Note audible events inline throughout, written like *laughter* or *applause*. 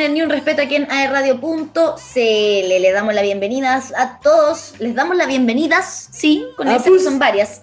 en Ni un Respeto aquí en aerradio.cl. Le damos la bienvenida a todos, les damos la bienvenidas, sí, con Ah, pues. son varias,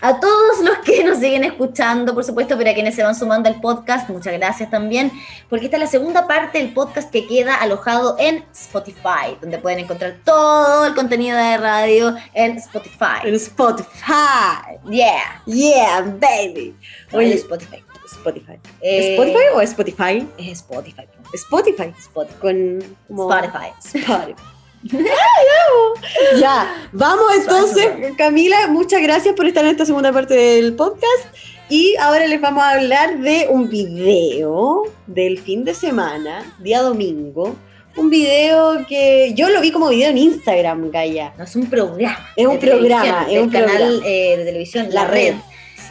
a todos los que nos siguen escuchando, por supuesto, pero a quienes se van sumando al podcast, muchas gracias también, porque esta es la segunda parte del podcast que queda alojado en Spotify, donde pueden encontrar todo el contenido de radio en Spotify. En Spotify. Yeah, Yeah, baby. Oye, Oye, Spotify. Spotify. Eh, ¿Spotify o Spotify? Es Spotify. Spotify. Spotify. Con como- Spotify. Spotify. *laughs* ya, vamos entonces, Camila, muchas gracias por estar en esta segunda parte del podcast. Y ahora les vamos a hablar de un video del fin de semana, día domingo. Un video que yo lo vi como video en Instagram, Gaya. No, es un programa. Es un programa, es un canal programa. eh, de televisión La, La Red. Red.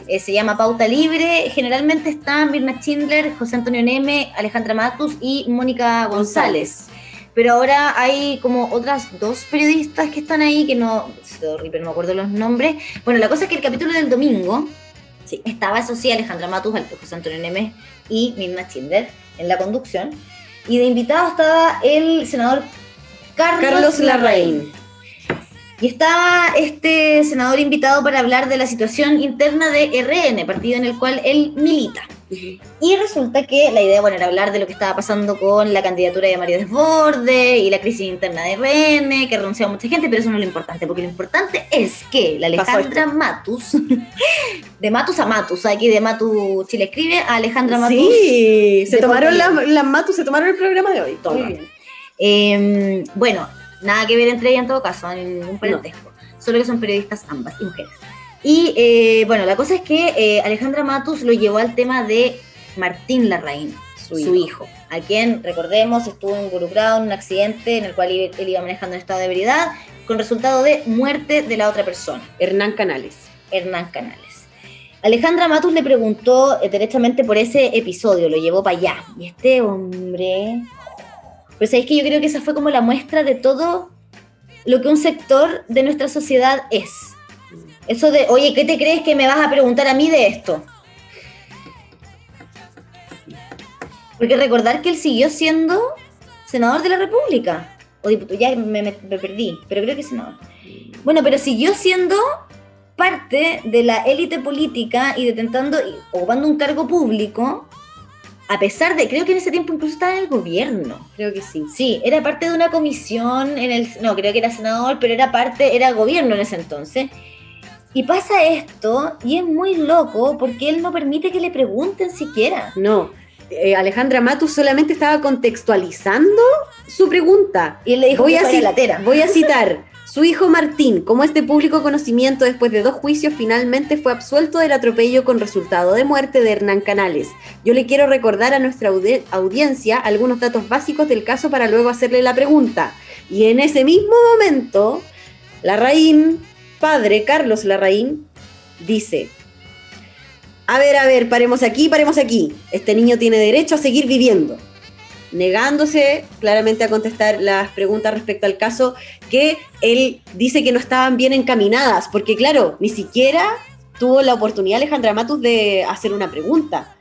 Eh, se llama Pauta Libre. Generalmente están Mirna Schindler, José Antonio Neme, Alejandra Matus y Mónica González. Pero ahora hay como otras dos periodistas que están ahí que no, sorry, pero no me acuerdo los nombres. Bueno, la cosa es que el capítulo del domingo sí, estaba, eso sí, Alejandra Matus, José Antonio Neme y Mirna Schindler en la conducción. Y de invitado estaba el senador Carlos, Carlos Larraín. Larraín. Y estaba este senador invitado para hablar de la situación interna de RN, partido en el cual él milita. Y resulta que la idea, bueno, era hablar de lo que estaba pasando con la candidatura de Mario Desborde y la crisis interna de RN, que renunciaba mucha gente, pero eso no es lo importante, porque lo importante es que la Alejandra Matus, *laughs* de Matus a Matus, aquí de Matus Chile escribe, a Alejandra Matus. Sí, se tomaron las la Matus, se tomaron el programa de hoy. Muy bien. Eh, bueno, nada que ver entre ellas en todo caso, ningún parentesco. Solo que son periodistas ambas y mujeres. Y eh, bueno, la cosa es que eh, Alejandra Matus lo llevó al tema de Martín Larraín, su, Su hijo. a quien, recordemos, estuvo involucrado en un accidente en el cual él iba manejando en estado de ebriedad, con resultado de muerte de la otra persona. Hernán Canales. Hernán Canales. Alejandra Matus le preguntó eh, derechamente por ese episodio, lo llevó para allá. Y este hombre. Pero sabéis que yo creo que esa fue como la muestra de todo lo que un sector de nuestra sociedad es. Eso de, oye, ¿qué te crees que me vas a preguntar a mí de esto? Porque recordar que él siguió siendo senador de la República. O diputado, ya me, perdí, pero creo que senador. Bueno, pero siguió siendo parte de la élite política y detentando ocupando un cargo público, a pesar de, creo que en ese tiempo incluso estaba en el gobierno. Creo que sí. Sí, era parte de una comisión en el, no, creo que era senador, pero era parte, era gobierno en ese entonces. Y pasa esto, y es muy loco, porque él no permite que le pregunten siquiera. No. eh, Alejandra Matus solamente estaba contextualizando su pregunta. Y él le dijo Voy que a, ci- latera. voy a citar. *laughs* Su hijo Martín, como este público conocimiento después de dos juicios, finalmente fue absuelto del atropello con resultado de muerte de Hernán Canales. Yo le quiero recordar a nuestra audi- audiencia algunos datos básicos del caso para luego hacerle la pregunta. Y en ese mismo momento, Larraín, padre Carlos Larraín, dice, a ver, a ver, paremos aquí, paremos aquí. Este niño tiene derecho a seguir viviendo. Negándose claramente a contestar las preguntas respecto al caso que él dice que no estaban bien encaminadas, porque claro, ni siquiera tuvo la oportunidad Alejandra Matus de hacer una pregunta.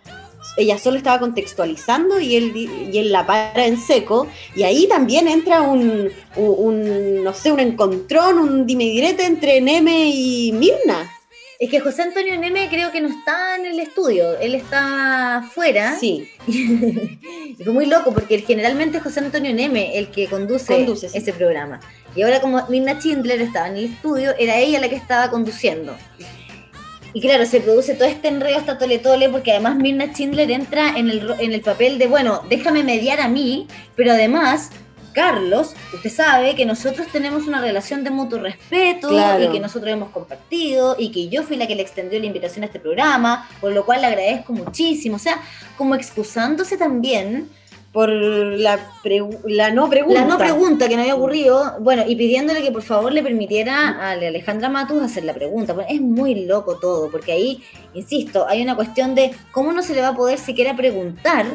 Ella solo estaba contextualizando y él, y él la para en seco, y ahí también entra un, un- no sé, un encontrón, un dime y direte entre Neme y Mirna. Es que José Antonio Neme creo que no está en el estudio, él está fuera. Sí, *laughs* fue muy loco porque generalmente es José Antonio Neme el que conduce, Conduce, sí. ese programa. Y ahora como Mirna Schindler estaba en el estudio, era ella la que estaba conduciendo. Y claro, se produce todo este enredo hasta tole tole porque además Mirna Schindler entra en el, en el papel de, bueno, déjame mediar a mí, pero además... Carlos, usted sabe que nosotros tenemos una relación de mutuo respeto Claro. y que nosotros hemos compartido y que yo fui la que le extendió la invitación a este programa, por lo cual le agradezco muchísimo. O sea, como excusándose también por la, la no pregunta. la no pregunta que no había ocurrido, bueno, y pidiéndole que por favor le permitiera a Alejandra Matus hacer la pregunta. Bueno, es muy loco todo, porque ahí, insisto, hay una cuestión de cómo no se le va a poder siquiera preguntar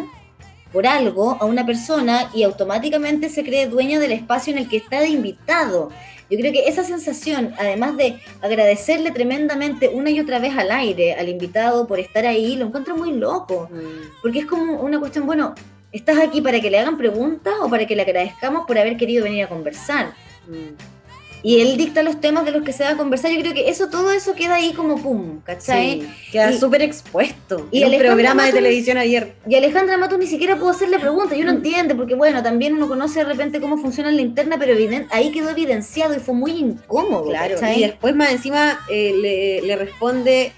por algo a una persona y automáticamente se cree dueño del espacio en el que está de invitado. Yo creo que esa sensación, además de agradecerle tremendamente una y otra vez al aire al invitado por estar ahí, lo encuentro muy loco. Mm. Porque es como una cuestión, bueno, ¿Estás aquí para que le hagan preguntas o para que le agradezcamos por haber querido venir a conversar? Mm. Y él dicta los temas de los que se va a conversar. Yo creo que eso, todo eso queda ahí como pum, ¿cachai? Sí, queda súper expuesto. y Alejandra programa de televisión abierto. Y Alejandra Matos ni siquiera pudo hacerle preguntas, y uno entiende, porque bueno, también uno conoce de repente cómo funciona la interna, pero ahí quedó evidenciado y fue muy incómodo. Claro, ¿cachai? y después más encima eh, le, le responde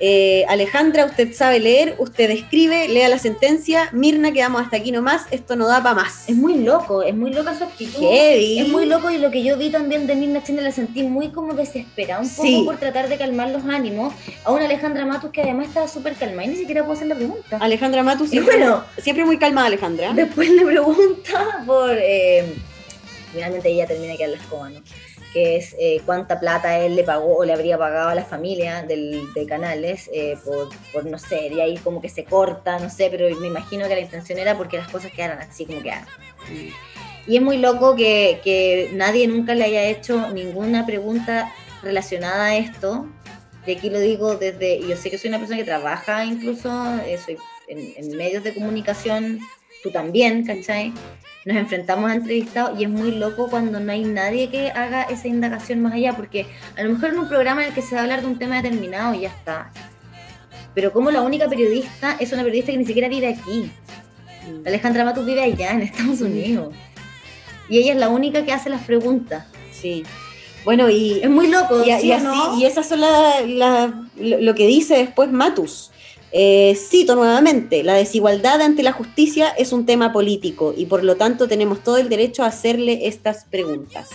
eh, Alejandra, usted sabe leer, usted escribe, lea la sentencia, Mirna, quedamos hasta aquí nomás, esto no da para más. Es muy loco, es muy loca su actitud. Heavy. Es muy loco y lo que yo vi también de Mirna Chende la sentí muy como desesperada, un poco Sí. por tratar de calmar los ánimos a una Alejandra Matos que además estaba súper calmada y ni siquiera pudo hacer la pregunta. Alejandra Matus, siempre, bueno, siempre muy calmada Alejandra. después le pregunta por... eh, finalmente ella termina que la escoba, ¿no? Que es eh, cuánta plata él le pagó o le habría pagado a la familia del, de Canales eh, por, no sé, y ahí como que se corta, no sé, pero me imagino que la intención era porque las cosas quedaran así como quedaron. Y es muy loco que, que nadie nunca le haya hecho ninguna pregunta relacionada a esto. Y aquí lo digo desde, yo sé que soy una persona que trabaja incluso, eh, soy en, en medios de comunicación, tú también, ¿cachai? Nos enfrentamos a entrevistados y es muy loco cuando no hay nadie que haga esa indagación más allá, porque a lo mejor en un programa en el que se va a hablar de un tema determinado y ya está. Pero como la única periodista es una periodista que ni siquiera vive aquí. Alejandra Matus vive allá en Estados Unidos. Y ella es la única que hace las preguntas. Sí. Bueno, y, Es muy loco, y, ¿sí y o así, no? y esas son la- lo que dice después Matus. Eh, cito nuevamente, la desigualdad ante la justicia es un tema político y por lo tanto tenemos todo el derecho a hacerle estas preguntas.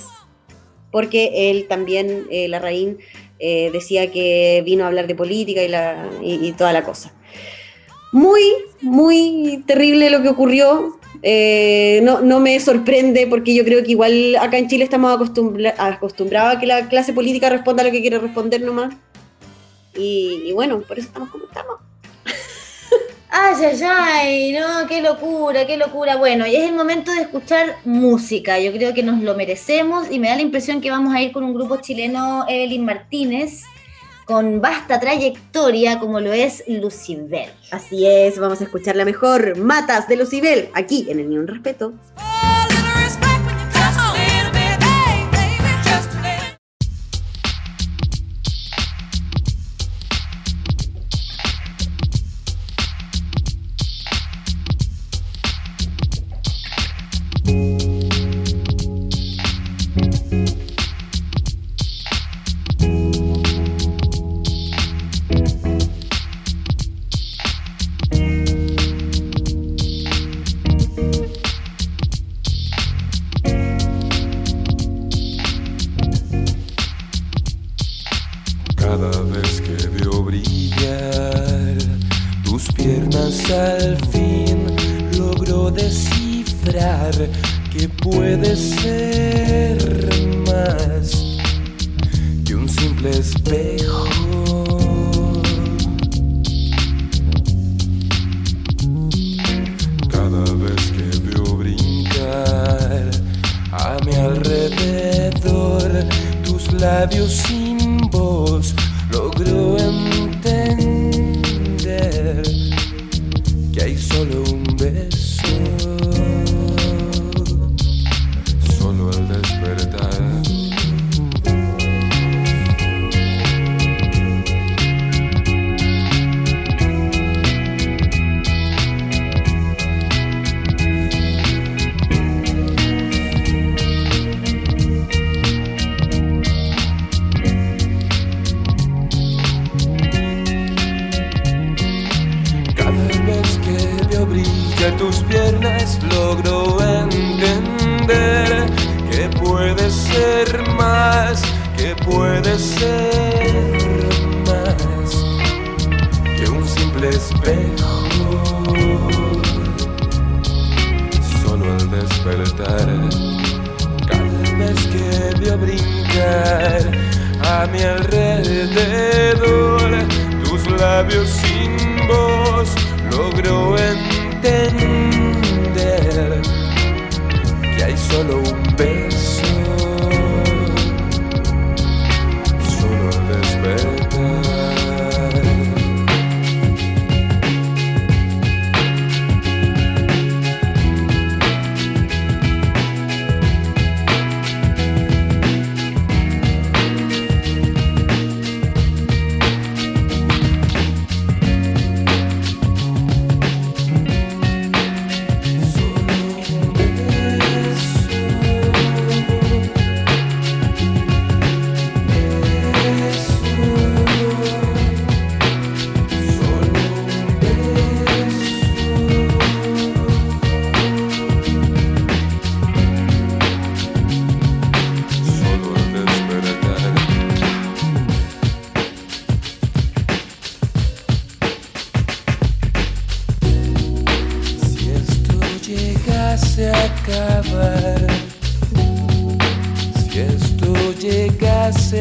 Porque él también, eh, Larraín, eh, decía que vino a hablar de política y, la, y, toda la cosa. Muy, muy terrible lo que ocurrió. Eh, no, me sorprende porque yo creo que igual acá en Chile estamos acostumbra- acostumbrados a que la clase política responda lo que quiere responder nomás. Y bueno, por eso estamos como estamos. Ay, ay, ay, no, qué locura, qué locura. Bueno, y es el momento de escuchar música. Yo creo que nos lo merecemos y me da la impresión que vamos a ir con un grupo chileno, Evelyn Martínez, con vasta trayectoria como lo es Lucibel. Así es, vamos a escuchar la mejor Matas de Lucibel aquí en el Ni Un Respeto. A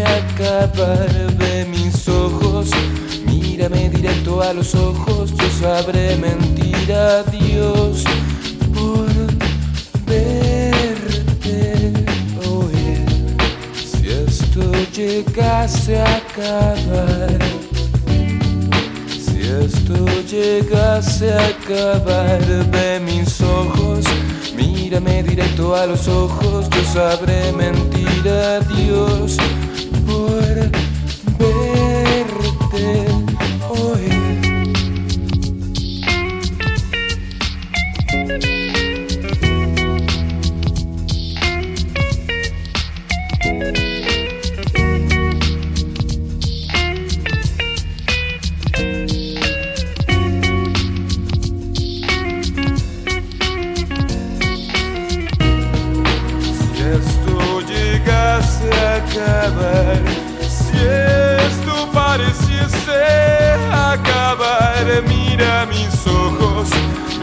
acabar de mis ojos. Mírame directo a los ojos, yo sabré mentir a Dios por verte hoy. Si esto llegase a acabar, si esto llegase a acabar de mis ojos, mírame directo a los ojos, yo sabré mentir a Dios. Por mira mis ojos,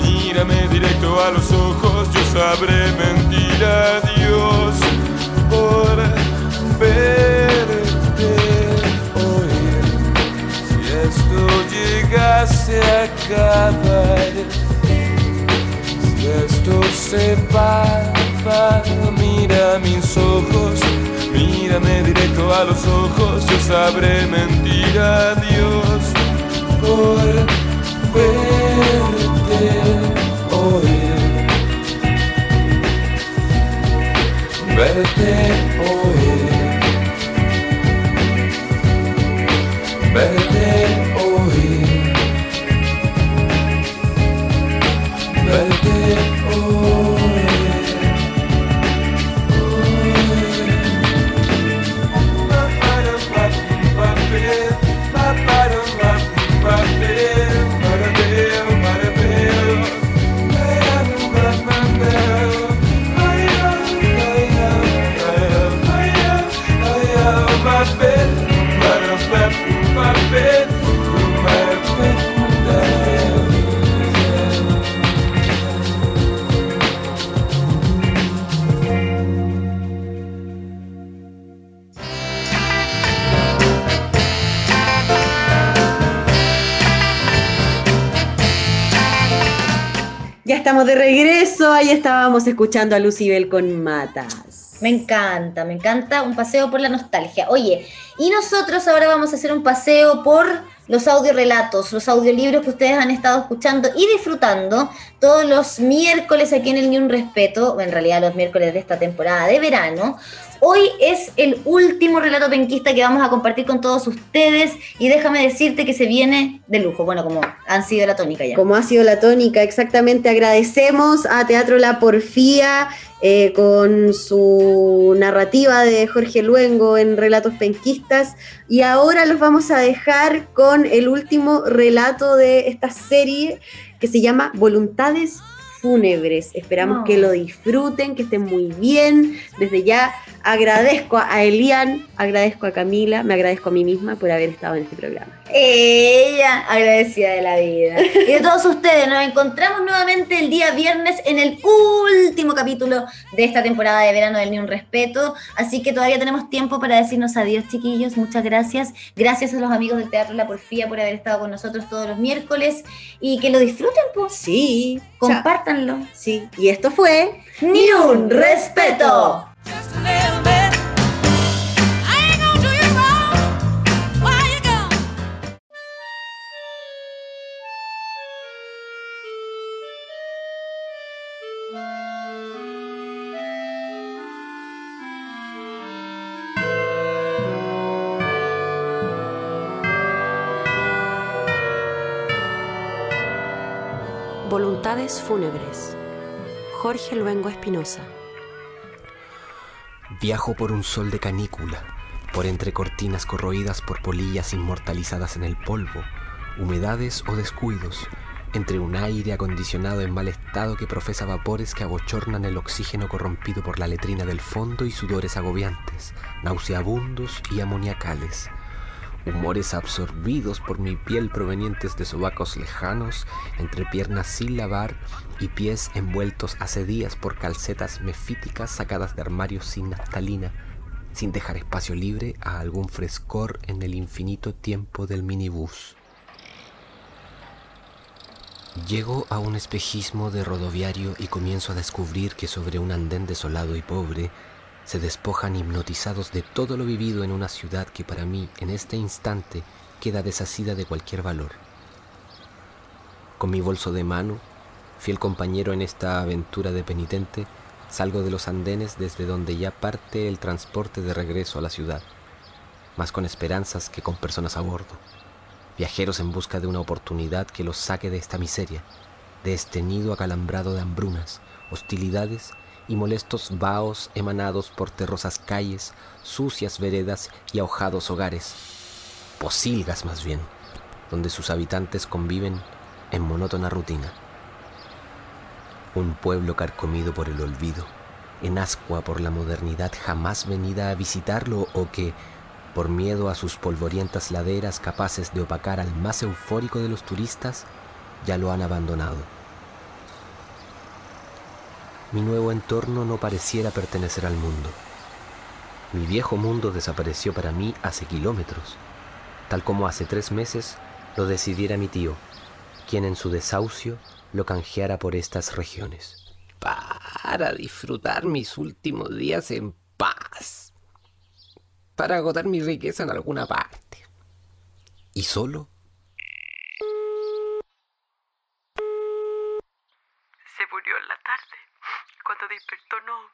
mírame directo a los ojos, yo sabré mentir a Dios por verte hoy. Si esto llegase a acabar, si esto se pasa, mira mis ojos, mírame directo a los ojos, yo sabré mentir a Dios por verte hoy. Verte hoy. De regreso, ahí estábamos escuchando a Lucibel con Matas. Me encanta, me encanta un paseo por la nostalgia. Oye, y nosotros ahora vamos a hacer un paseo por los audiorelatos, los audiolibros que ustedes han estado escuchando y disfrutando todos los miércoles aquí en el Ni Un Respeto, en realidad los miércoles de esta temporada de verano. Hoy es el último relato penquista que vamos a compartir con todos ustedes y déjame decirte que se viene de lujo, bueno, como han sido la tónica ya. Como ha sido la tónica, exactamente. Agradecemos a Teatro La Porfía eh, con su narrativa de Jorge Luengo en Relatos Penquistas. Y ahora los vamos a dejar con el último relato de esta serie que se llama Voluntades Fúnebres. Esperamos No. que lo disfruten, que estén muy bien. Desde ya agradezco a Elian, agradezco a Camila, me agradezco a mí misma por haber estado en este programa. Ella, agradecida de la vida. Y de todos ustedes, nos encontramos nuevamente el día viernes en el último capítulo de esta temporada de verano del Ni Un Respeto. Así que todavía tenemos tiempo para decirnos adiós, chiquillos. Muchas gracias. Gracias a los amigos del Teatro La Porfía por haber estado con nosotros todos los miércoles. Y que lo disfruten, pues. Sí, Compártanlo. sí. Y esto fue Ni un respeto. Fúnebres. Jorge Luengo Espinosa. Viajo por un sol de canícula, por entre cortinas corroídas por polillas inmortalizadas en el polvo, humedades o descuidos, entre un aire acondicionado en mal estado que profesa vapores que abochornan el oxígeno corrompido por la letrina del fondo y sudores agobiantes, nauseabundos y amoniacales. Humores absorbidos por mi piel provenientes de sobacos lejanos, entre piernas sin lavar y pies envueltos hace días por calcetas mefíticas sacadas de armarios sin naftalina, sin dejar espacio libre a algún frescor en el infinito tiempo del minibús. Llego a un espejismo de rodoviario y comienzo a descubrir que sobre un andén desolado y pobre se despojan hipnotizados de todo lo vivido en una ciudad que para mí en este instante queda desasida de cualquier valor. Con mi bolso de mano, fiel compañero en esta aventura de penitente, salgo de los andenes desde donde ya parte el transporte de regreso a la ciudad, más con esperanzas que con personas a bordo viajeros en busca de una oportunidad que los saque de esta miseria, de este acalambrado de hambrunas, hostilidades y molestos vaos emanados por terrosas calles, sucias veredas y ahojados hogares, posilgas más bien, donde sus habitantes conviven en monótona rutina. Un pueblo carcomido por el olvido, en ascua por la modernidad jamás venida a visitarlo o que, por miedo a sus polvorientas laderas capaces de opacar al más eufórico de los turistas, ya lo han abandonado. Mi nuevo entorno no pareciera pertenecer al mundo. Mi viejo mundo desapareció para mí hace kilómetros, tal como hace tres meses lo decidiera mi tío, quien en su desahucio lo canjeara por estas regiones. Para disfrutar mis últimos días en paz para agotar mi riqueza en alguna parte. ¿Y solo? Se murió en la tarde. Despertó no,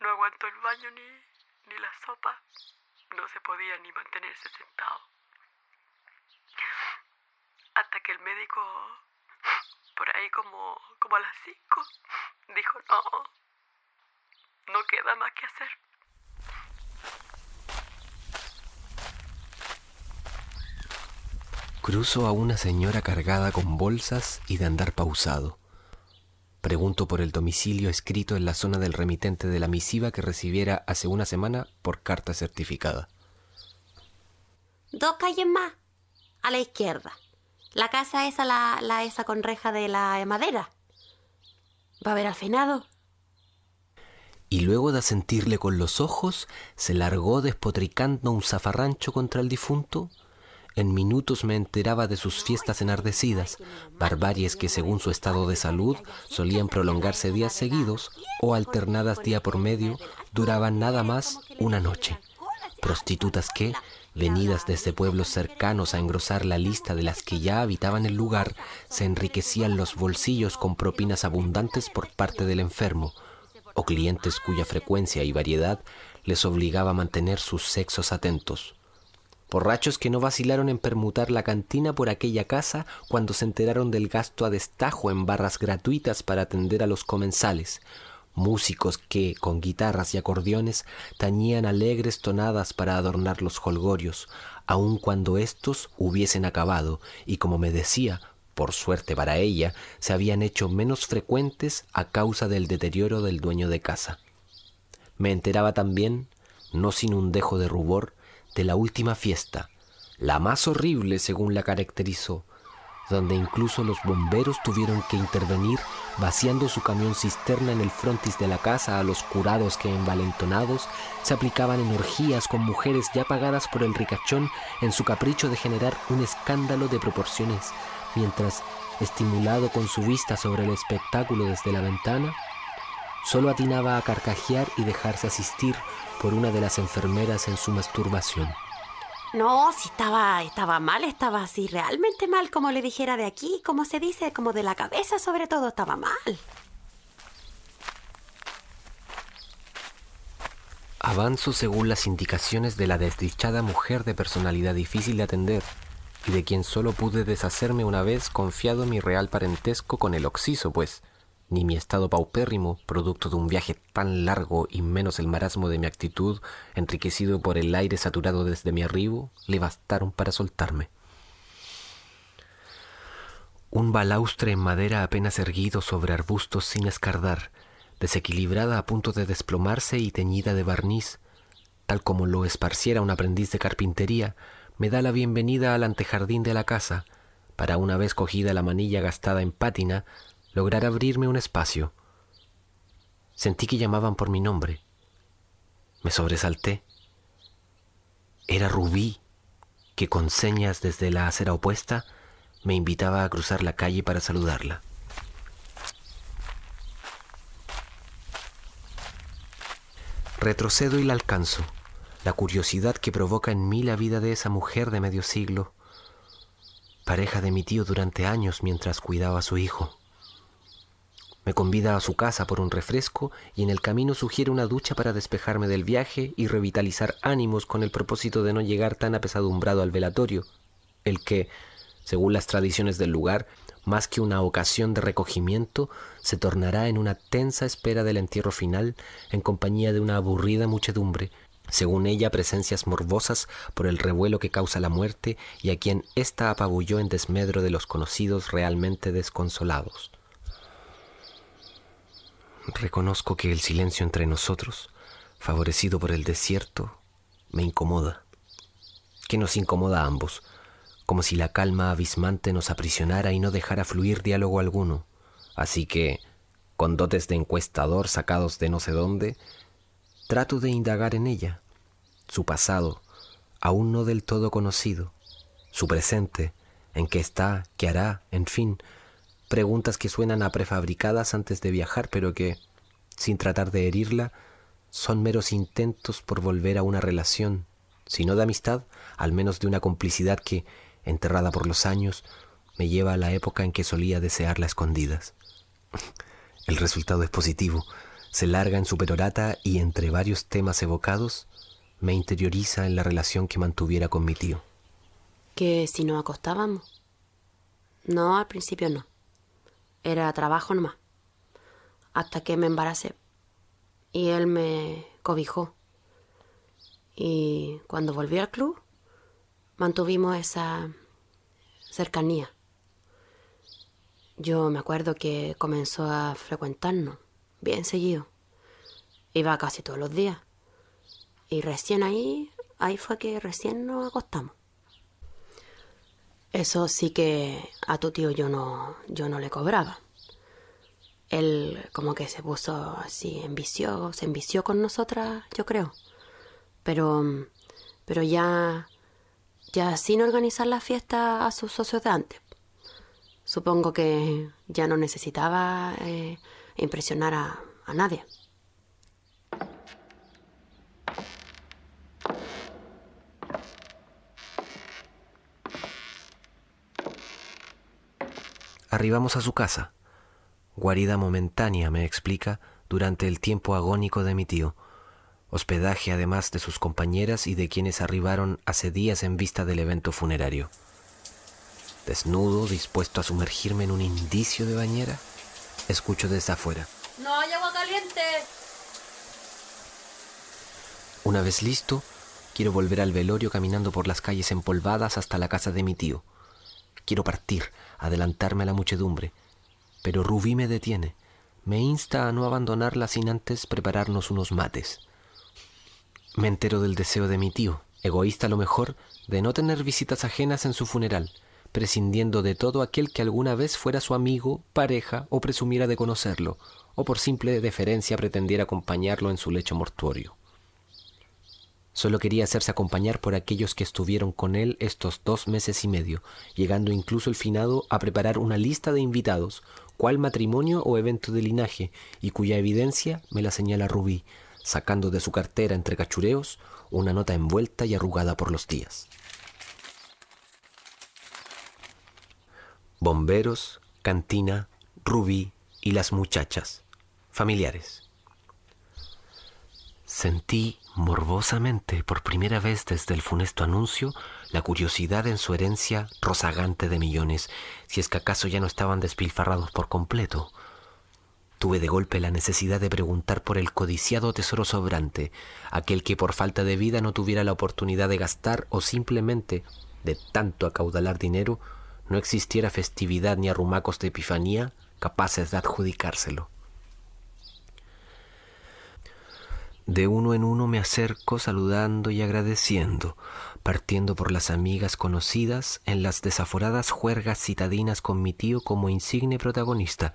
no aguantó el baño ni, ni la sopa. No se podía ni mantenerse sentado. Hasta que el médico, por ahí como, como a las cinco, dijo, no, no queda más que hacer. Cruzo a una señora cargada con bolsas y de andar pausado. Pregunto por el domicilio escrito en la zona del remitente de la misiva que recibiera hace una semana por carta certificada. Dos calles más, a la izquierda. La casa esa, la, la esa con reja de la de madera. ¿Va a haber al finado? Y luego de asentirle con los ojos, se largó despotricando un zafarrancho contra el difunto. En minutos me enteraba de sus fiestas enardecidas, barbaries que según su estado de salud solían prolongarse días seguidos o alternadas día por medio, duraban nada más una noche. Prostitutas que, venidas desde pueblos cercanos a engrosar la lista de las que ya habitaban el lugar, se enriquecían los bolsillos con propinas abundantes por parte del enfermo, o clientes cuya frecuencia y variedad les obligaba a mantener sus sexos atentos. Borrachos que no vacilaron en permutar la cantina por aquella casa cuando se enteraron del gasto a destajo en barras gratuitas para atender a los comensales. Músicos que, con guitarras y acordeones, tañían alegres tonadas para adornar los holgorios, aun cuando éstos hubiesen acabado y, como me decía, por suerte para ella, se habían hecho menos frecuentes a causa del deterioro del dueño de casa. Me enteraba también, no sin un dejo de rubor, de la última fiesta, la más horrible según la caracterizó, donde incluso los bomberos tuvieron que intervenir vaciando su camión cisterna en el frontis de la casa a los curados que envalentonados se aplicaban en orgías con mujeres ya pagadas por el ricachón en su capricho de generar un escándalo de proporciones, mientras, estimulado con su vista sobre el espectáculo desde la ventana, solo atinaba a carcajear y dejarse asistir por una de las enfermeras en su masturbación. No, si estaba, estaba mal, estaba así realmente mal, como le dijera de aquí, como se dice, como de la cabeza sobre todo, estaba mal. Avanzo según las indicaciones de la desdichada mujer de personalidad difícil de atender y de quien solo pude deshacerme una vez confiado mi real parentesco con el oxiso, pues ni mi estado paupérrimo, producto de un viaje tan largo y menos el marasmo de mi actitud, enriquecido por el aire saturado desde mi arribo, le bastaron para soltarme. Un balaustre en madera apenas erguido sobre arbustos sin escardar, desequilibrada a punto de desplomarse y teñida de barniz, tal como lo esparciera un aprendiz de carpintería, me da la bienvenida al antejardín de la casa, para una vez cogida la manilla gastada en pátina, lograr abrirme un espacio. Sentí que llamaban por mi nombre. Me sobresalté, Era Rubí, que con señas desde la acera opuesta me invitaba a cruzar la calle para saludarla. Retrocedo y la alcanzo, la curiosidad que provoca en mí la vida de esa mujer de medio siglo, pareja de mi tío durante años mientras cuidaba a su hijo. Me convida a su casa por un refresco y en el camino sugiere una ducha para despejarme del viaje y revitalizar ánimos con el propósito de no llegar tan apesadumbrado al velatorio, el que, según las tradiciones del lugar, más que una ocasión de recogimiento, se tornará en una tensa espera del entierro final en compañía de una aburrida muchedumbre, según ella presencias morbosas por el revuelo que causa la muerte y a quien ésta apabulló en desmedro de los conocidos realmente desconsolados. Reconozco que el silencio entre nosotros, favorecido por el desierto, me incomoda. Que nos incomoda a ambos, como si la calma abismante nos aprisionara y no dejara fluir diálogo alguno. Así que, con dotes de encuestador sacados de no sé dónde, trato de indagar en ella, su pasado, aún no del todo conocido, su presente, en qué está, qué hará, en fin, preguntas que suenan a prefabricadas antes de viajar, pero que, sin tratar de herirla, son meros intentos por volver a una relación, si no de amistad, al menos de una complicidad que, enterrada por los años, me lleva a la época en que solía desearla escondidas. *laughs* El resultado es positivo, se larga en su perorata y entre varios temas evocados, me interioriza en la relación que mantuviera con mi tío. Que si nos acostábamos. No, al principio no. Era trabajo nomás. Hasta que me embaracé. Y él me cobijó. Y cuando volví al club, mantuvimos esa cercanía. Yo me acuerdo que comenzó a frecuentarnos bien seguido. Iba casi todos los días. Y recién ahí, ahí fue que recién nos acostamos. Eso sí que a tu tío yo no, yo no le cobraba. Él como que se puso así, envició, se envició con nosotras, yo creo. Pero, pero ya, ya sin organizar la fiesta a sus socios de antes. Supongo que ya no necesitaba eh, impresionar a, a nadie. Arribamos a su casa, guarida momentánea, me explica, durante el tiempo agónico de mi tío, hospedaje además de sus compañeras y de quienes arribaron hace días en vista del evento funerario. Desnudo, dispuesto a sumergirme en un indicio de bañera, escucho desde afuera. ¡No hay agua caliente! Una vez listo, quiero volver al velorio caminando por las calles empolvadas hasta la casa de mi tío. Quiero partir, adelantarme a la muchedumbre, pero Rubí me detiene. Me insta a no abandonarla sin antes prepararnos unos mates. Me entero del deseo de mi tío, egoísta a lo mejor, de no tener visitas ajenas en su funeral, prescindiendo de todo aquel que alguna vez fuera su amigo, pareja o presumiera de conocerlo, o por simple deferencia pretendiera acompañarlo en su lecho mortuorio. Solo quería hacerse acompañar por aquellos que estuvieron con él estos dos meses y medio, llegando incluso el finado a preparar una lista de invitados, cual matrimonio o evento de linaje, y cuya evidencia me la señala Rubí, sacando de su cartera entre cachureos una nota envuelta y arrugada por los días. Bomberos, cantina, Rubí y las muchachas, familiares. Sentí morbosamente por primera vez desde el funesto anuncio la curiosidad en su herencia rozagante de millones, si es que acaso ya no estaban despilfarrados por completo. Tuve de golpe la necesidad de preguntar por el codiciado tesoro sobrante, aquel que por falta de vida no tuviera la oportunidad de gastar o simplemente, de tanto acaudalar dinero, no existiera festividad ni arrumacos de epifanía capaces de adjudicárselo. De uno en uno me acerco saludando y agradeciendo, partiendo por las amigas conocidas en las desaforadas juergas citadinas con mi tío como insigne protagonista,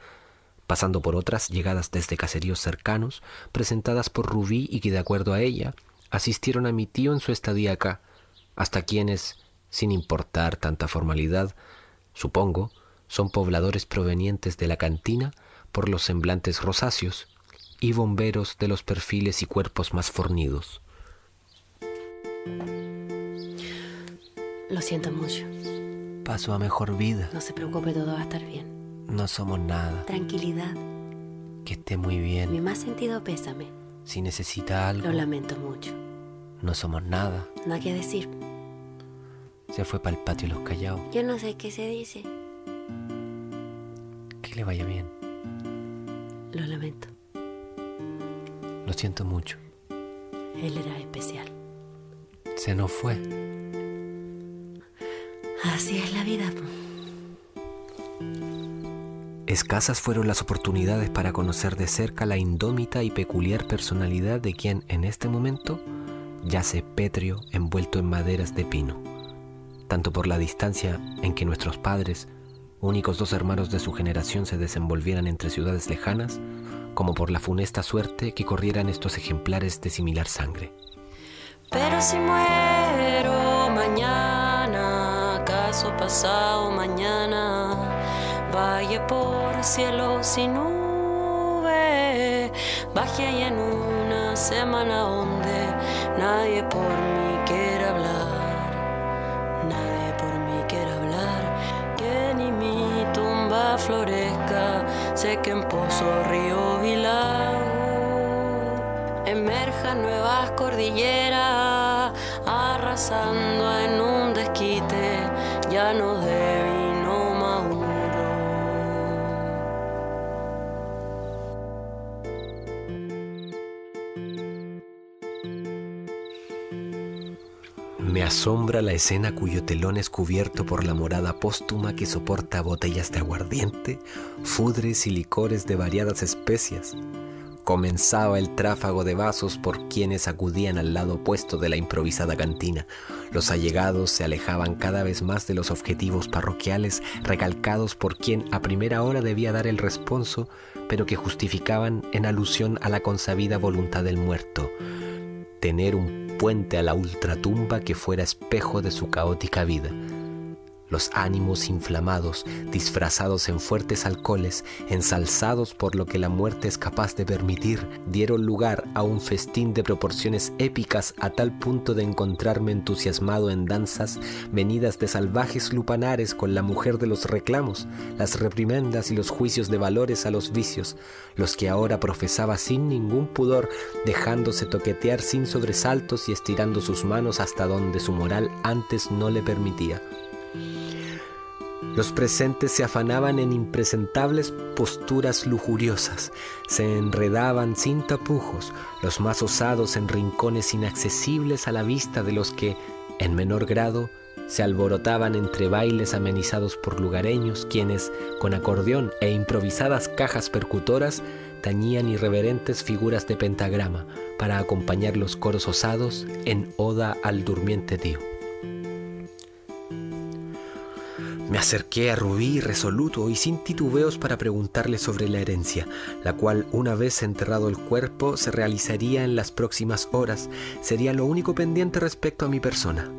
pasando por otras llegadas desde caseríos cercanos, presentadas por Rubí y que de acuerdo a ella asistieron a mi tío en su estadía acá, hasta quienes, sin importar tanta formalidad, supongo, son pobladores provenientes de la cantina por los semblantes rosáceos y bomberos de los perfiles y cuerpos más fornidos. Lo siento mucho. Paso a mejor vida. No se preocupe, todo va a estar bien. No somos nada. Tranquilidad. Que esté muy Mi bien. más sentido pésame. Si necesita algo, Lo lamento mucho. no somos nada. Nada que decir. Se fue para el patio Los Callados. Yo no sé qué se dice. Que le vaya bien. Lo lamento. Lo siento mucho. Él era especial. Se nos fue. Así es la vida. Escasas fueron las oportunidades para conocer de cerca la indómita y peculiar personalidad de quien en este momento yace pétreo envuelto en maderas de pino, tanto por la distancia en que nuestros padres, únicos dos hermanos de su generación, se desenvolvieran entre ciudades lejanas, como por la funesta suerte que corrieran estos ejemplares de similar sangre. Pero si muero mañana, acaso pasado mañana, vaya por cielo sin nube, baje en una semana donde nadie por mí quiera que en pozo, río y lago emerjan nuevas cordilleras, arrasando en un desquite llanos de asombra la escena cuyo telón es cubierto por la morada póstuma que soporta botellas de aguardiente, fudres y licores de variadas especias. Comenzaba el tráfago de vasos por quienes acudían al lado opuesto de la improvisada cantina. Los allegados se alejaban cada vez más de los objetivos parroquiales recalcados por quien a primera hora debía dar el responso, pero que justificaban en alusión a la consabida voluntad del muerto tener un puente a la ultratumba que fuera espejo de su caótica vida. Los ánimos inflamados, disfrazados en fuertes alcoholes, ensalzados por lo que la muerte es capaz de permitir, dieron lugar a un festín de proporciones épicas a tal punto de encontrarme entusiasmado en danzas venidas de salvajes lupanares con la mujer de los reclamos, las reprimendas y los juicios de valores a los vicios, los que ahora profesaba sin ningún pudor, dejándose toquetear sin sobresaltos y estirando sus manos hasta donde su moral antes no le permitía. Los presentes se afanaban en impresentables posturas lujuriosas, se enredaban sin tapujos, los más osados en rincones inaccesibles a la vista de los que, en menor grado, se alborotaban entre bailes amenizados por lugareños, quienes, con acordeón e improvisadas cajas percutoras, tañían irreverentes figuras de pentagrama para acompañar los coros osados en oda al durmiente tío. Me acerqué a Rubí resoluto y sin titubeos para preguntarle sobre la herencia, la cual una vez enterrado el cuerpo se realizaría en las próximas horas, sería lo único pendiente respecto a mi persona.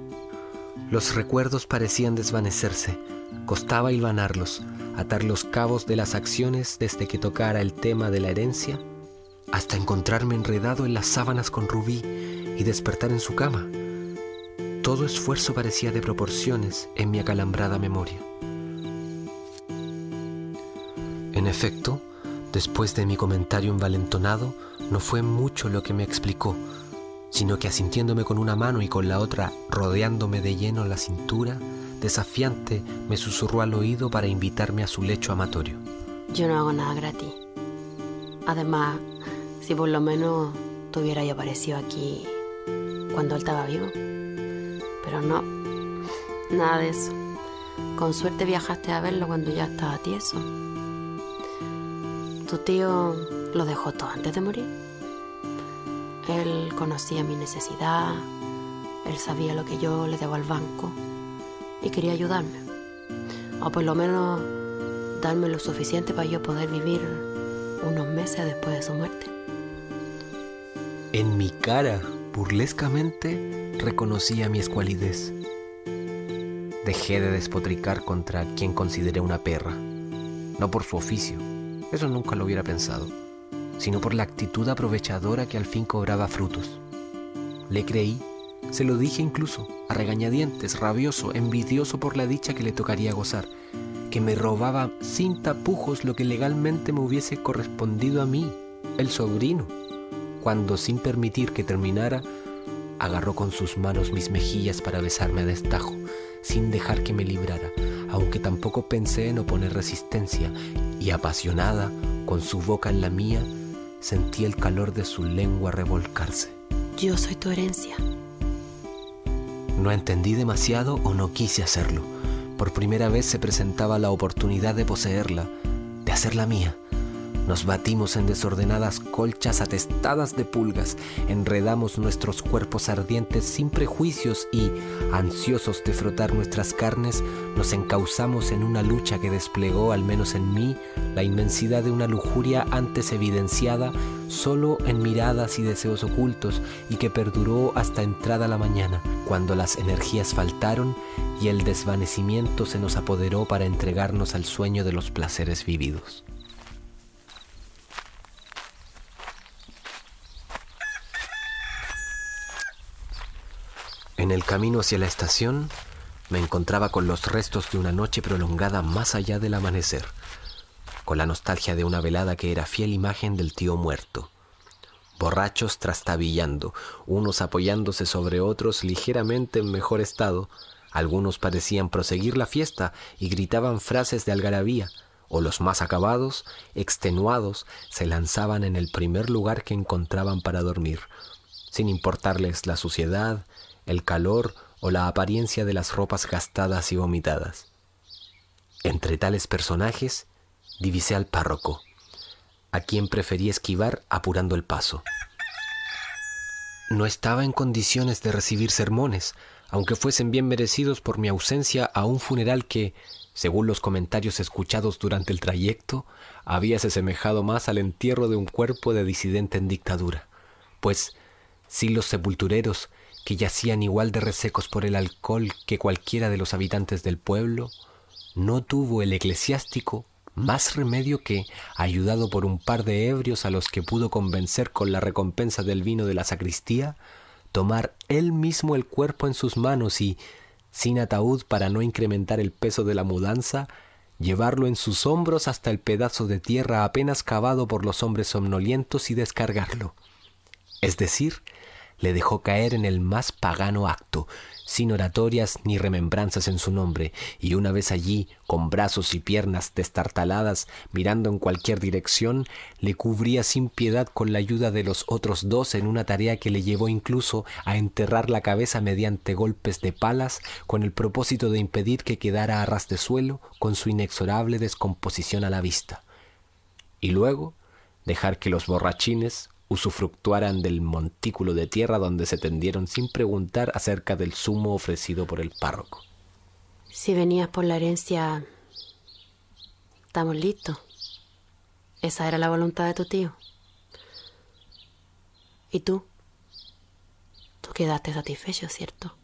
Los recuerdos parecían desvanecerse, costaba hilvanarlos, atar los cabos de las acciones desde que tocara el tema de la herencia, hasta encontrarme enredado en las sábanas con Rubí y despertar en su cama. Todo esfuerzo parecía de proporciones en mi acalambrada memoria. En efecto, después de mi comentario envalentonado, no fue mucho lo que me explicó, sino que asintiéndome con una mano y con la otra rodeándome de lleno la cintura, desafiante me susurró al oído para invitarme a su lecho amatorio. Yo no hago nada gratis. Además, si por lo menos tuviera aparecido aquí cuando él estaba vivo. Pero no, nada de eso. Con suerte viajaste a verlo cuando ya estaba tieso. Tu tío lo dejó todo antes de morir. Él conocía mi necesidad, él sabía lo que yo le debo al banco y quería ayudarme. O por lo menos darme lo suficiente para yo poder vivir unos meses después de su muerte. En mi cara, burlescamente, reconocía mi escualidez. Dejé de despotricar contra quien consideré una perra, no por su oficio, eso nunca lo hubiera pensado, sino por la actitud aprovechadora que al fin cobraba frutos. Le creí, se lo dije incluso, a regañadientes, rabioso, envidioso por la dicha que le tocaría gozar, que me robaba sin tapujos lo que legalmente me hubiese correspondido a mí, el sobrino, cuando sin permitir que terminara, agarró con sus manos mis mejillas para besarme a destajo, sin dejar que me librara, aunque tampoco pensé en oponer resistencia, y apasionada, con su boca en la mía, sentí el calor de su lengua revolcarse. Yo soy tu herencia. No entendí demasiado o no quise hacerlo. Por primera vez se presentaba la oportunidad de poseerla, de hacerla mía. Nos batimos en desordenadas colchas atestadas de pulgas, enredamos nuestros cuerpos ardientes sin prejuicios y, ansiosos de frotar nuestras carnes, nos encauzamos en una lucha que desplegó, al menos en mí, la inmensidad de una lujuria antes evidenciada solo en miradas y deseos ocultos y que perduró hasta entrada la mañana, cuando las energías faltaron y el desvanecimiento se nos apoderó para entregarnos al sueño de los placeres vividos. El camino hacia la estación me encontraba con los restos de una noche prolongada más allá del amanecer, con la nostalgia de una velada que era fiel imagen del tío muerto. Borrachos trastabillando, unos apoyándose sobre otros ligeramente en mejor estado, algunos parecían proseguir la fiesta y gritaban frases de algarabía, o los más acabados, extenuados, se lanzaban en el primer lugar que encontraban para dormir, sin importarles la suciedad, el calor o la apariencia de las ropas gastadas y vomitadas. Entre tales personajes divisé al párroco, a quien preferí esquivar apurando el paso. No estaba en condiciones de recibir sermones, aunque fuesen bien merecidos por mi ausencia a un funeral que, según los comentarios escuchados durante el trayecto, habíase semejado más al entierro de un cuerpo de disidente en dictadura, pues si los sepultureros que yacían igual de resecos por el alcohol que cualquiera de los habitantes del pueblo, no tuvo el eclesiástico más remedio que, ayudado por un par de ebrios a los que pudo convencer con la recompensa del vino de la sacristía, tomar él mismo el cuerpo en sus manos y, sin ataúd para no incrementar el peso de la mudanza, llevarlo en sus hombros hasta el pedazo de tierra apenas cavado por los hombres somnolientos y descargarlo. Es decir, le dejó caer en el más pagano acto, sin oratorias ni remembranzas en su nombre, y una vez allí, con brazos y piernas destartaladas, mirando en cualquier dirección, le cubría sin piedad con la ayuda de los otros dos en una tarea que le llevó incluso a enterrar la cabeza mediante golpes de palas, con el propósito de impedir que quedara a ras de suelo con su inexorable descomposición a la vista. Y luego dejar que los borrachines, usufructuaran del montículo de tierra donde se tendieron sin preguntar acerca del zumo ofrecido por el párroco. Si venías por la herencia, estamos listos. Esa era la voluntad de tu tío. ¿Y tú? Tú quedaste satisfecho, ¿cierto?